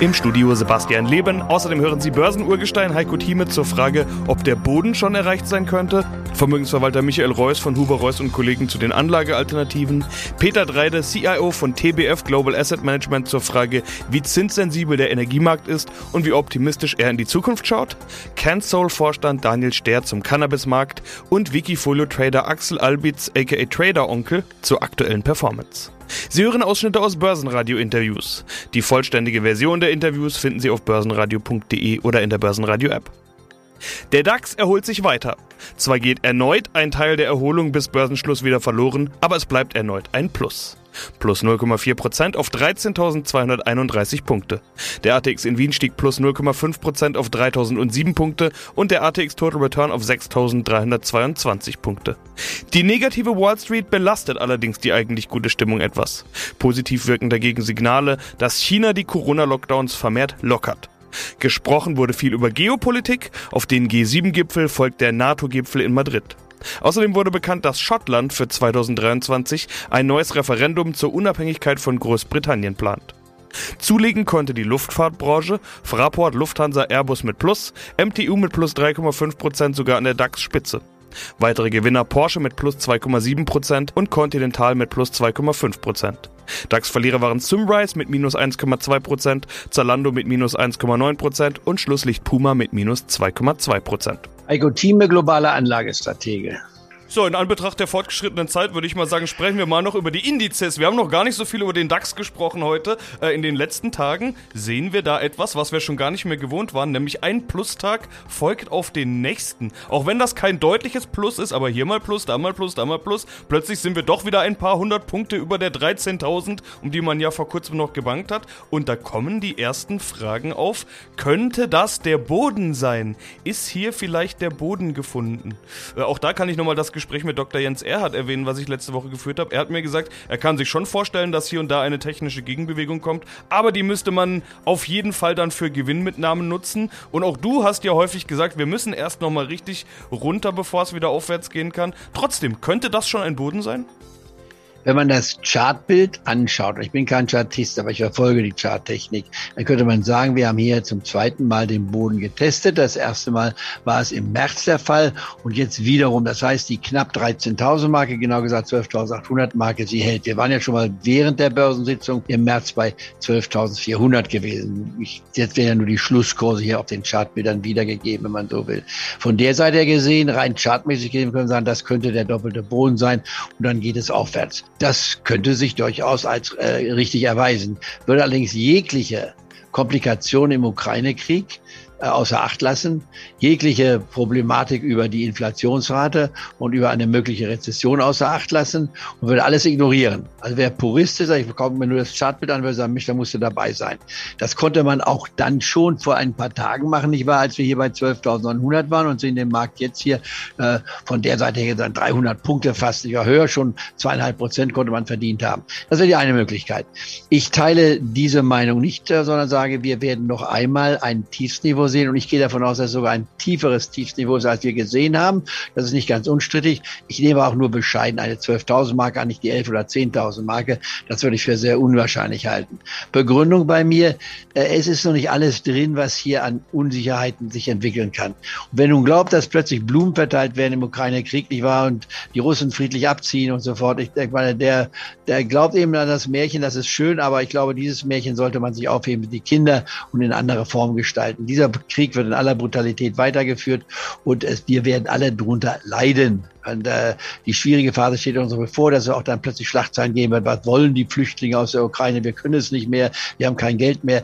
Im Studio Sebastian Leben. Außerdem hören Sie Börsenurgestein Heiko Thieme zur Frage, ob der Boden schon erreicht sein könnte. Vermögensverwalter Michael Reuss von Huber Reuss und Kollegen zu den Anlagealternativen. Peter Dreide, CIO von TBF Global Asset Management zur Frage, wie zinssensibel der Energiemarkt ist und wie optimistisch er in die Zukunft schaut. CanSol-Vorstand Daniel Ster zum Cannabismarkt und Wikifolio-Trader Axel Albitz aka Trader Onkel zur aktuellen Performance. Sie hören Ausschnitte aus Börsenradio-Interviews. Die vollständige Version der Interviews finden Sie auf börsenradio.de oder in der Börsenradio-App. Der DAX erholt sich weiter. Zwar geht erneut ein Teil der Erholung bis Börsenschluss wieder verloren, aber es bleibt erneut ein Plus. Plus 0,4% auf 13.231 Punkte. Der ATX in Wien stieg plus 0,5% auf 3.007 Punkte und der ATX Total Return auf 6.322 Punkte. Die negative Wall Street belastet allerdings die eigentlich gute Stimmung etwas. Positiv wirken dagegen Signale, dass China die Corona-Lockdowns vermehrt lockert. Gesprochen wurde viel über Geopolitik, auf den G7-Gipfel folgt der NATO-Gipfel in Madrid. Außerdem wurde bekannt, dass Schottland für 2023 ein neues Referendum zur Unabhängigkeit von Großbritannien plant. Zulegen konnte die Luftfahrtbranche, Fraport, Lufthansa, Airbus mit Plus, MTU mit plus 3,5% sogar an der DAX-Spitze. Weitere Gewinner Porsche mit plus 2,7% und Continental mit plus 2,5%. DAX-Verlierer waren Symrise mit minus 1,2%, Zalando mit minus 1,9% und Schlusslicht Puma mit minus 2,2%. Heiko Thieme, globaler Anlagestratege. So, in Anbetracht der fortgeschrittenen Zeit würde ich mal sagen, sprechen wir mal noch über die Indizes. Wir haben noch gar nicht so viel über den DAX gesprochen heute. Äh, in den letzten Tagen sehen wir da etwas, was wir schon gar nicht mehr gewohnt waren, nämlich ein Plustag folgt auf den nächsten. Auch wenn das kein deutliches Plus ist, aber hier mal Plus, da mal Plus, da mal Plus. Plötzlich sind wir doch wieder ein paar hundert Punkte über der 13.000, um die man ja vor kurzem noch gebankt hat. Und da kommen die ersten Fragen auf. Könnte das der Boden sein? Ist hier vielleicht der Boden gefunden? Äh, auch da kann ich nochmal das Gespräch Gespräch mit Dr. Jens Erhardt erwähnen, was ich letzte Woche geführt habe. Er hat mir gesagt, er kann sich schon vorstellen, dass hier und da eine technische Gegenbewegung kommt, aber die müsste man auf jeden Fall dann für Gewinnmitnahmen nutzen. Und auch du hast ja häufig gesagt, wir müssen erst nochmal richtig runter, bevor es wieder aufwärts gehen kann. Trotzdem, könnte das schon ein Boden sein? Wenn man das Chartbild anschaut, ich bin kein Chartist, aber ich verfolge die Charttechnik, dann könnte man sagen, wir haben hier zum zweiten Mal den Boden getestet. Das erste Mal war es im März der Fall und jetzt wiederum, das heißt die knapp 13.000 Marke, genau gesagt 12.800 Marke, sie hält. Wir waren ja schon mal während der Börsensitzung im März bei 12.400 gewesen. Ich, jetzt werden ja nur die Schlusskurse hier auf den Chartbildern wiedergegeben, wenn man so will. Von der Seite her gesehen, rein chartmäßig gesehen, können wir sagen, das könnte der doppelte Boden sein und dann geht es aufwärts. Das könnte sich durchaus als äh, richtig erweisen. Würde allerdings jegliche Komplikation im Ukraine-Krieg außer Acht lassen. Jegliche Problematik über die Inflationsrate und über eine mögliche Rezession außer Acht lassen und würde alles ignorieren. Also wer Purist ist, ich bekomme mir nur das Chartbild an, würde sagen, mich, da musst du dabei sein. Das konnte man auch dann schon vor ein paar Tagen machen, nicht wahr, als wir hier bei 12.900 waren und sehen den Markt jetzt hier äh, von der Seite her dann 300 Punkte fast, ja höher, schon zweieinhalb Prozent konnte man verdient haben. Das wäre die eine Möglichkeit. Ich teile diese Meinung nicht, äh, sondern sage, wir werden noch einmal ein Tiefsniveau sehen. Und ich gehe davon aus, dass es sogar ein tieferes Tiefsniveau ist, als wir gesehen haben. Das ist nicht ganz unstrittig. Ich nehme auch nur bescheiden eine 12.000 Marke an, nicht die 11.000 oder 10.000 Marke. Das würde ich für sehr unwahrscheinlich halten. Begründung bei mir, äh, es ist noch nicht alles drin, was hier an Unsicherheiten sich entwickeln kann. Und wenn nun glaubt, dass plötzlich Blumen verteilt werden im Ukraine-Krieg, nicht wahr, und die Russen friedlich abziehen und so fort, ich denke der, der glaubt eben an das Märchen, das ist schön, aber ich glaube, dieses Märchen sollte man sich aufheben die Kinder und in andere Form gestalten. Dieser Krieg wird in aller Brutalität weitergeführt und es, wir werden alle drunter leiden. Und, äh, die schwierige Phase steht uns bevor, dass es auch dann plötzlich Schlachtzeilen geben wird. Was wollen die Flüchtlinge aus der Ukraine? Wir können es nicht mehr. Wir haben kein Geld mehr.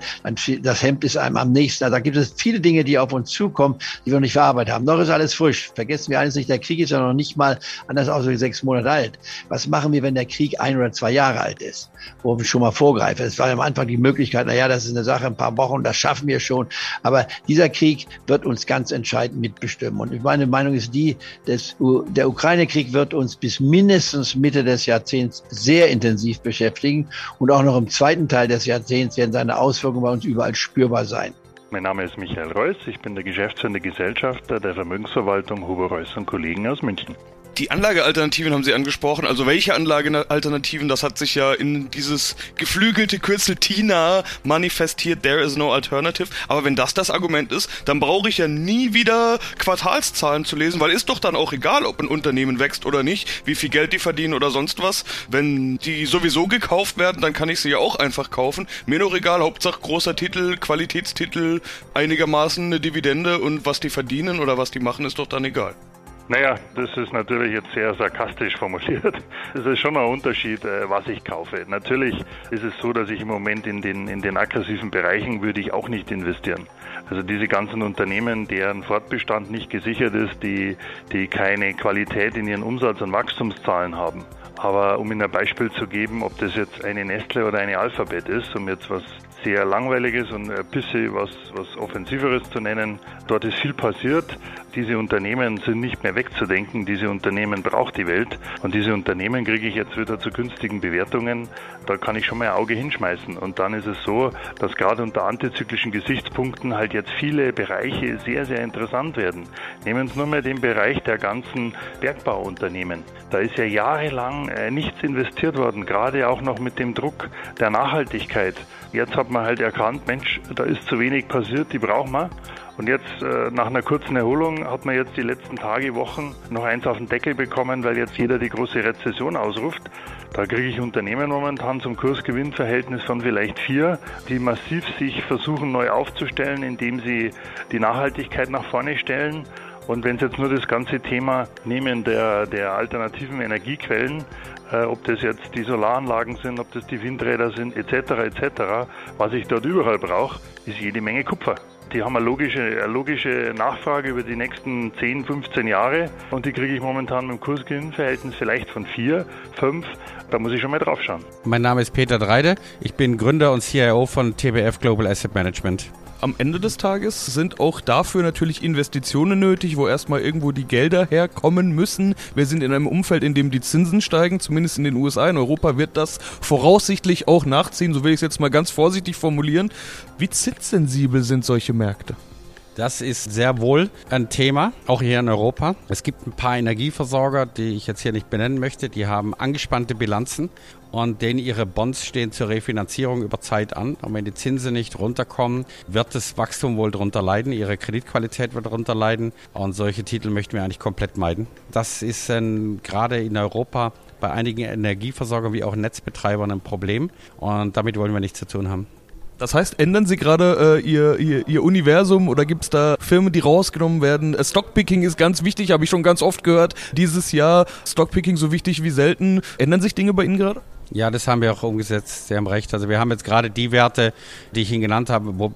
Das Hemd ist einem am nächsten. Also da gibt es viele Dinge, die auf uns zukommen, die wir noch nicht verarbeitet haben. Noch ist alles frisch. Vergessen wir eines nicht, der Krieg ist ja noch nicht mal anders aus wie sechs Monate alt. Was machen wir, wenn der Krieg ein oder zwei Jahre alt ist? Wo wir schon mal vorgreifen. Es war am Anfang die Möglichkeit, na ja, das ist eine Sache, ein paar Wochen, das schaffen wir schon. Aber dieser Krieg wird uns ganz entscheidend mitbestimmen. Und meine Meinung ist die, dass der der Ukraine-Krieg wird uns bis mindestens Mitte des Jahrzehnts sehr intensiv beschäftigen und auch noch im zweiten Teil des Jahrzehnts werden seine Auswirkungen bei uns überall spürbar sein. Mein Name ist Michael Reuss, ich bin der geschäftsführende Gesellschafter der Vermögensverwaltung Huber Reuss und Kollegen aus München. Die Anlagealternativen haben Sie angesprochen. Also welche Anlagealternativen? Das hat sich ja in dieses geflügelte Kürzel TINA manifestiert. There is no alternative. Aber wenn das das Argument ist, dann brauche ich ja nie wieder Quartalszahlen zu lesen, weil ist doch dann auch egal, ob ein Unternehmen wächst oder nicht, wie viel Geld die verdienen oder sonst was. Wenn die sowieso gekauft werden, dann kann ich sie ja auch einfach kaufen. Mir noch egal. Hauptsache großer Titel, Qualitätstitel, einigermaßen eine Dividende und was die verdienen oder was die machen, ist doch dann egal. Naja, das ist natürlich jetzt sehr sarkastisch formuliert. Es ist schon ein Unterschied, äh, was ich kaufe. Natürlich ist es so, dass ich im Moment in den, in den aggressiven Bereichen würde ich auch nicht investieren. Also diese ganzen Unternehmen, deren Fortbestand nicht gesichert ist, die, die keine Qualität in ihren Umsatz- und Wachstumszahlen haben. Aber um Ihnen ein Beispiel zu geben, ob das jetzt eine Nestle oder eine Alphabet ist, um jetzt was sehr langweiliges und ein bisschen was, was Offensiveres zu nennen. Dort ist viel passiert. Diese Unternehmen sind nicht mehr wegzudenken. Diese Unternehmen braucht die Welt. Und diese Unternehmen kriege ich jetzt wieder zu günstigen Bewertungen. Da kann ich schon mal ein Auge hinschmeißen. Und dann ist es so, dass gerade unter antizyklischen Gesichtspunkten halt jetzt viele Bereiche sehr, sehr interessant werden. Nehmen Sie nur mal den Bereich der ganzen Bergbauunternehmen. Da ist ja jahrelang äh, nichts investiert worden, gerade auch noch mit dem Druck der Nachhaltigkeit. Jetzt hat man halt erkannt, Mensch, da ist zu wenig passiert, die brauchen wir. Und jetzt, äh, nach einer kurzen Erholung, hat man jetzt die letzten Tage, Wochen noch eins auf den Deckel bekommen, weil jetzt jeder die große Rezession ausruft. Da kriege ich Unternehmen momentan zum Kursgewinnverhältnis von vielleicht vier, die massiv sich versuchen neu aufzustellen, indem sie die Nachhaltigkeit nach vorne stellen. Und wenn Sie jetzt nur das ganze Thema nehmen der, der alternativen Energiequellen, äh, ob das jetzt die Solaranlagen sind, ob das die Windräder sind, etc., etc., was ich dort überall brauche, ist jede Menge Kupfer. Die haben eine logische, eine logische Nachfrage über die nächsten 10, 15 Jahre und die kriege ich momentan mit dem Kursgewinnverhältnis vielleicht von 4, 5. Da muss ich schon mal drauf schauen. Mein Name ist Peter Dreide. Ich bin Gründer und CIO von TBF Global Asset Management am Ende des Tages sind auch dafür natürlich Investitionen nötig, wo erstmal irgendwo die Gelder herkommen müssen. Wir sind in einem Umfeld, in dem die Zinsen steigen, zumindest in den USA. In Europa wird das voraussichtlich auch nachziehen, so will ich es jetzt mal ganz vorsichtig formulieren. Wie zinssensibel sind solche Märkte? Das ist sehr wohl ein Thema, auch hier in Europa. Es gibt ein paar Energieversorger, die ich jetzt hier nicht benennen möchte, die haben angespannte Bilanzen und denen ihre Bonds stehen zur Refinanzierung über Zeit an. Und wenn die Zinsen nicht runterkommen, wird das Wachstum wohl darunter leiden, ihre Kreditqualität wird darunter leiden und solche Titel möchten wir eigentlich komplett meiden. Das ist ähm, gerade in Europa bei einigen Energieversorgern wie auch Netzbetreibern ein Problem und damit wollen wir nichts zu tun haben. Das heißt, ändern Sie gerade äh, ihr, ihr, ihr Universum oder gibt es da Firmen, die rausgenommen werden? Äh, Stockpicking ist ganz wichtig, habe ich schon ganz oft gehört. Dieses Jahr Stockpicking so wichtig wie selten. Ändern sich Dinge bei Ihnen gerade? Ja, das haben wir auch umgesetzt. Sie haben recht. Also wir haben jetzt gerade die Werte, die ich Ihnen genannt habe, wo,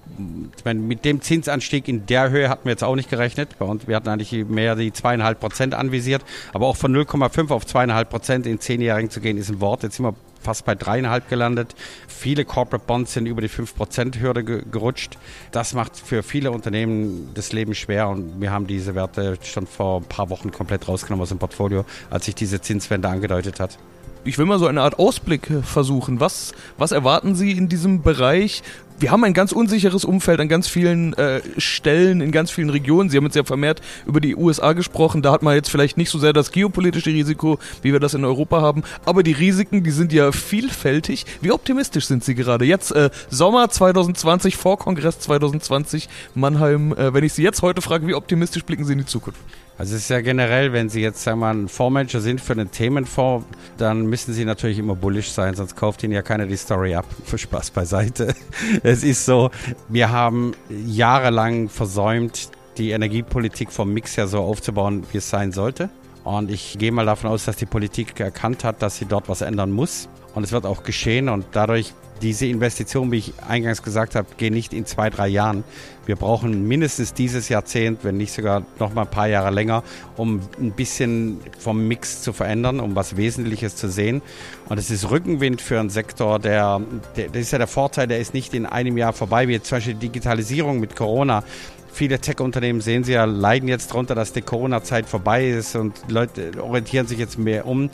ich meine, mit dem Zinsanstieg in der Höhe hatten wir jetzt auch nicht gerechnet. Bei uns, wir hatten eigentlich mehr die zweieinhalb Prozent anvisiert. Aber auch von 0,5 auf zweieinhalb Prozent in zehnjährigen zu gehen, ist ein Wort. Jetzt sind wir fast bei dreieinhalb gelandet. Viele Corporate Bonds sind über die 5%-Hürde gerutscht. Das macht für viele Unternehmen das Leben schwer und wir haben diese Werte schon vor ein paar Wochen komplett rausgenommen aus dem Portfolio, als sich diese Zinswende angedeutet hat ich will mal so eine Art Ausblick äh, versuchen. Was, was erwarten Sie in diesem Bereich? Wir haben ein ganz unsicheres Umfeld an ganz vielen äh, Stellen, in ganz vielen Regionen. Sie haben jetzt ja vermehrt über die USA gesprochen. Da hat man jetzt vielleicht nicht so sehr das geopolitische Risiko, wie wir das in Europa haben. Aber die Risiken, die sind ja vielfältig. Wie optimistisch sind Sie gerade? Jetzt äh, Sommer 2020, vor Kongress 2020, Mannheim. Äh, wenn ich Sie jetzt heute frage, wie optimistisch blicken Sie in die Zukunft? Also es ist ja generell, wenn Sie jetzt sagen wir, ein Fondsmanager sind für einen Themenfonds, dann müssen Sie natürlich immer bullish sein, sonst kauft Ihnen ja keiner die Story ab. Für Spaß beiseite. Es ist so, wir haben jahrelang versäumt, die Energiepolitik vom Mix her so aufzubauen, wie es sein sollte. Und ich gehe mal davon aus, dass die Politik erkannt hat, dass sie dort was ändern muss. Und es wird auch geschehen. Und dadurch diese Investition, wie ich eingangs gesagt habe, gehen nicht in zwei, drei Jahren. Wir brauchen mindestens dieses Jahrzehnt, wenn nicht sogar noch mal ein paar Jahre länger, um ein bisschen vom Mix zu verändern, um was Wesentliches zu sehen. Und es ist Rückenwind für einen Sektor, der, der, das ist ja der Vorteil, der ist nicht in einem Jahr vorbei, wie zum Beispiel Digitalisierung mit Corona. Viele Tech-Unternehmen sehen Sie ja, leiden jetzt darunter, dass die Corona-Zeit vorbei ist und Leute orientieren sich jetzt mehr um.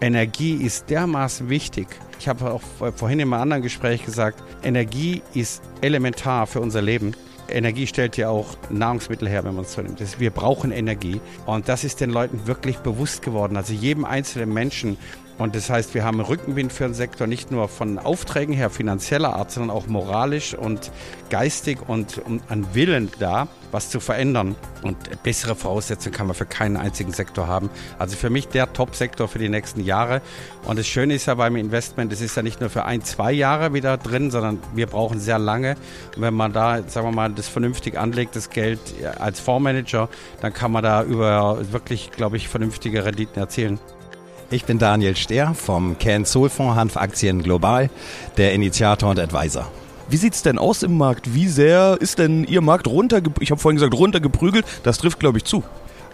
Energie ist dermaßen wichtig. Ich habe auch vorhin in einem anderen Gespräch gesagt, Energie ist elementar für unser Leben. Energie stellt ja auch Nahrungsmittel her, wenn man es so nimmt. Wir brauchen Energie. Und das ist den Leuten wirklich bewusst geworden. Also jedem einzelnen Menschen. Und das heißt, wir haben Rückenwind für den Sektor nicht nur von Aufträgen her finanzieller Art, sondern auch moralisch und geistig und, an Willen da, was zu verändern. Und bessere Voraussetzungen kann man für keinen einzigen Sektor haben. Also für mich der Top-Sektor für die nächsten Jahre. Und das Schöne ist ja beim Investment, es ist ja nicht nur für ein, zwei Jahre wieder drin, sondern wir brauchen sehr lange. Und wenn man da, sagen wir mal, das vernünftig anlegt, das Geld als Fondsmanager, dann kann man da über wirklich, glaube ich, vernünftige Renditen erzielen. Ich bin Daniel Stehr vom Can Soul Fonds Hanfaktien Global, der Initiator und Advisor. Wie sieht es denn aus im Markt? Wie sehr ist denn Ihr Markt runtergeprügelt? Ich habe vorhin gesagt, runtergeprügelt. Das trifft, glaube ich, zu.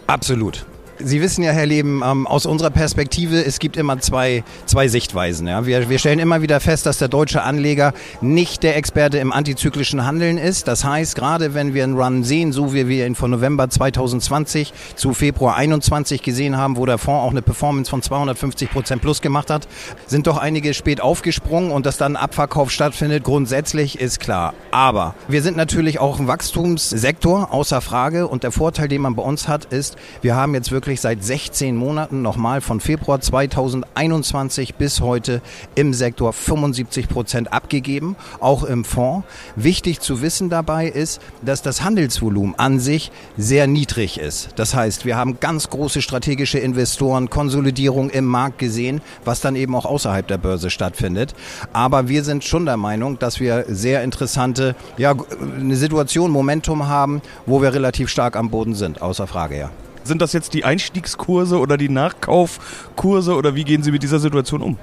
Absolut. Sie wissen ja, Herr Leben, ähm, aus unserer Perspektive, es gibt immer zwei, zwei Sichtweisen. Ja. Wir, wir stellen immer wieder fest, dass der deutsche Anleger nicht der Experte im antizyklischen Handeln ist. Das heißt, gerade wenn wir einen Run sehen, so wie wir ihn von November 2020 zu Februar 21 gesehen haben, wo der Fonds auch eine Performance von 250 Prozent plus gemacht hat, sind doch einige spät aufgesprungen und dass dann Abverkauf stattfindet, grundsätzlich ist klar. Aber wir sind natürlich auch ein Wachstumssektor, außer Frage. Und der Vorteil, den man bei uns hat, ist, wir haben jetzt wirklich wirklich seit 16 Monaten nochmal von Februar 2021 bis heute im Sektor 75 Prozent abgegeben, auch im Fonds. Wichtig zu wissen dabei ist, dass das Handelsvolumen an sich sehr niedrig ist. Das heißt, wir haben ganz große strategische Investoren, Konsolidierung im Markt gesehen, was dann eben auch außerhalb der Börse stattfindet. Aber wir sind schon der Meinung, dass wir sehr interessante, ja, eine Situation, Momentum haben, wo wir relativ stark am Boden sind, außer Frage, ja. Sind das jetzt die Einstiegskurse oder die Nachkaufkurse oder wie gehen Sie mit dieser Situation um?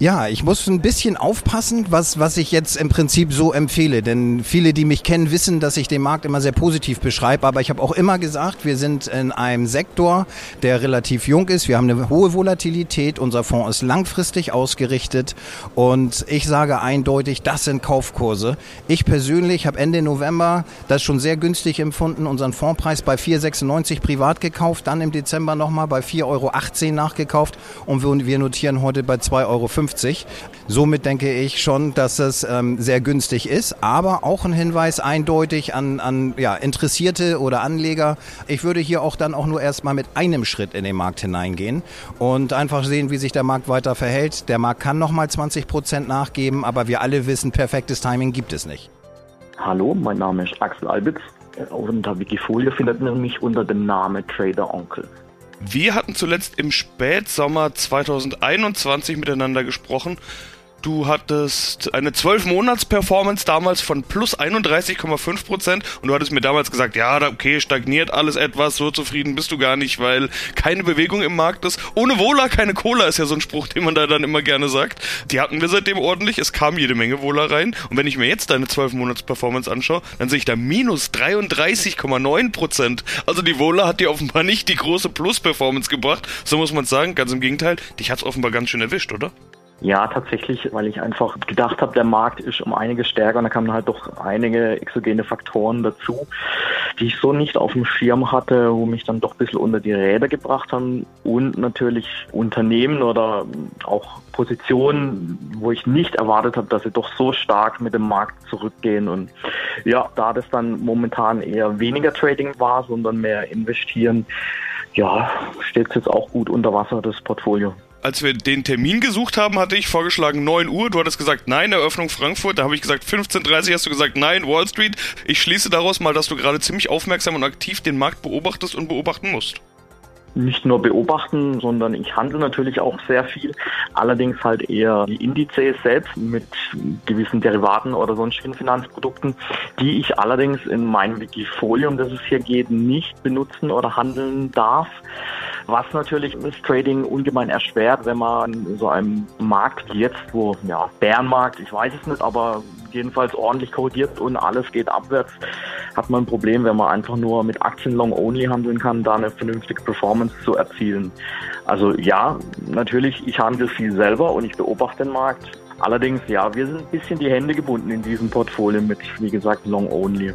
Ja, ich muss ein bisschen aufpassen, was, was ich jetzt im Prinzip so empfehle. Denn viele, die mich kennen, wissen, dass ich den Markt immer sehr positiv beschreibe. Aber ich habe auch immer gesagt, wir sind in einem Sektor, der relativ jung ist. Wir haben eine hohe Volatilität. Unser Fonds ist langfristig ausgerichtet. Und ich sage eindeutig, das sind Kaufkurse. Ich persönlich habe Ende November das schon sehr günstig empfunden, unseren Fondspreis bei 4,96 privat gekauft, dann im Dezember nochmal bei 4,18 Euro nachgekauft und wir notieren heute bei 2,50 Euro. Somit denke ich schon, dass es ähm, sehr günstig ist, aber auch ein Hinweis eindeutig an, an ja, Interessierte oder Anleger. Ich würde hier auch dann auch nur erstmal mit einem Schritt in den Markt hineingehen und einfach sehen, wie sich der Markt weiter verhält. Der Markt kann nochmal 20 Prozent nachgeben, aber wir alle wissen, perfektes Timing gibt es nicht. Hallo, mein Name ist Axel Albitz. Unter Wikifolio findet man mich unter dem Namen Trader Onkel. Wir hatten zuletzt im Spätsommer 2021 miteinander gesprochen Du hattest eine 12-Monats-Performance damals von plus 31,5 Prozent und du hattest mir damals gesagt, ja, okay, stagniert alles etwas, so zufrieden bist du gar nicht, weil keine Bewegung im Markt ist. Ohne Wohler keine Cola ist ja so ein Spruch, den man da dann immer gerne sagt. Die hatten wir seitdem ordentlich, es kam jede Menge Wohler rein und wenn ich mir jetzt deine 12-Monats-Performance anschaue, dann sehe ich da minus 33,9 Prozent. Also die Wohler hat dir offenbar nicht die große Plus-Performance gebracht, so muss man sagen, ganz im Gegenteil, dich hat's offenbar ganz schön erwischt, oder? Ja, tatsächlich, weil ich einfach gedacht habe, der Markt ist um einiges stärker und da kamen halt doch einige exogene Faktoren dazu, die ich so nicht auf dem Schirm hatte, wo mich dann doch ein bisschen unter die Räder gebracht haben. Und natürlich Unternehmen oder auch Positionen, wo ich nicht erwartet habe, dass sie doch so stark mit dem Markt zurückgehen. Und ja, da das dann momentan eher weniger Trading war, sondern mehr investieren, ja, steht es jetzt auch gut unter Wasser, das Portfolio als wir den Termin gesucht haben, hatte ich vorgeschlagen 9 Uhr. Du hattest gesagt, nein, Eröffnung Frankfurt. Da habe ich gesagt 15.30 Uhr, hast du gesagt, nein, Wall Street. Ich schließe daraus mal, dass du gerade ziemlich aufmerksam und aktiv den Markt beobachtest und beobachten musst nicht nur beobachten, sondern ich handle natürlich auch sehr viel. Allerdings halt eher die Indizes selbst mit gewissen Derivaten oder sonstigen Finanzprodukten, die ich allerdings in meinem Wikifolio, um das es hier geht, nicht benutzen oder handeln darf was natürlich das Trading ungemein erschwert, wenn man in so einem Markt jetzt, wo, ja, Bärenmarkt, ich weiß es nicht, aber jedenfalls ordentlich korrigiert und alles geht abwärts, hat man ein Problem, wenn man einfach nur mit Aktien long only handeln kann, da eine vernünftige Performance zu erzielen. Also ja, natürlich, ich handle viel selber und ich beobachte den Markt. Allerdings, ja, wir sind ein bisschen die Hände gebunden in diesem Portfolio mit, wie gesagt, long only.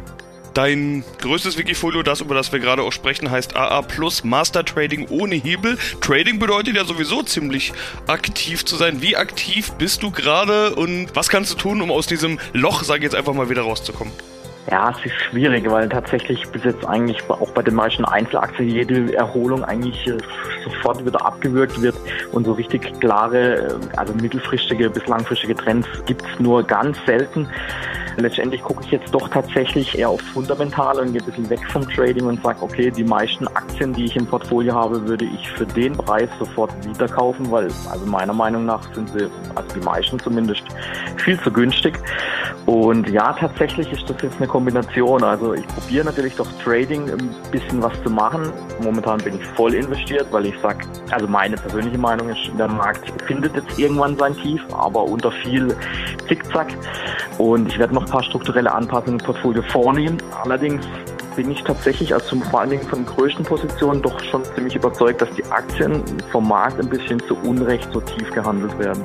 Dein größtes Wikifolio, das über das wir gerade auch sprechen, heißt AA Plus Master Trading ohne Hebel. Trading bedeutet ja sowieso ziemlich aktiv zu sein. Wie aktiv bist du gerade und was kannst du tun, um aus diesem Loch, sage ich jetzt einfach mal, wieder rauszukommen? Ja, es ist schwierig, weil tatsächlich bis jetzt eigentlich auch bei den meisten Einzelaktien jede Erholung eigentlich äh, sofort wieder abgewürgt wird und so richtig klare, äh, also mittelfristige bis langfristige Trends gibt es nur ganz selten. Letztendlich gucke ich jetzt doch tatsächlich eher aufs Fundamentale und gehe ein bisschen weg vom Trading und sage, okay, die meisten Aktien, die ich im Portfolio habe, würde ich für den Preis sofort wieder kaufen, weil also meiner Meinung nach sind sie, also die meisten zumindest, viel zu günstig. Und ja, tatsächlich ist das jetzt eine Kombination. Also ich probiere natürlich durch Trading ein bisschen was zu machen. Momentan bin ich voll investiert, weil ich sage, also meine persönliche Meinung ist, der Markt findet jetzt irgendwann sein Tief, aber unter viel Zickzack. Und ich werde noch ein paar strukturelle Anpassungen im Portfolio vornehmen. Allerdings bin ich tatsächlich, also vor allen Dingen von den größten Positionen, doch schon ziemlich überzeugt, dass die Aktien vom Markt ein bisschen zu Unrecht so tief gehandelt werden.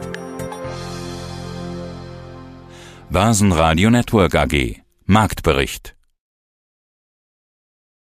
Börsenradio Network AG Marktbericht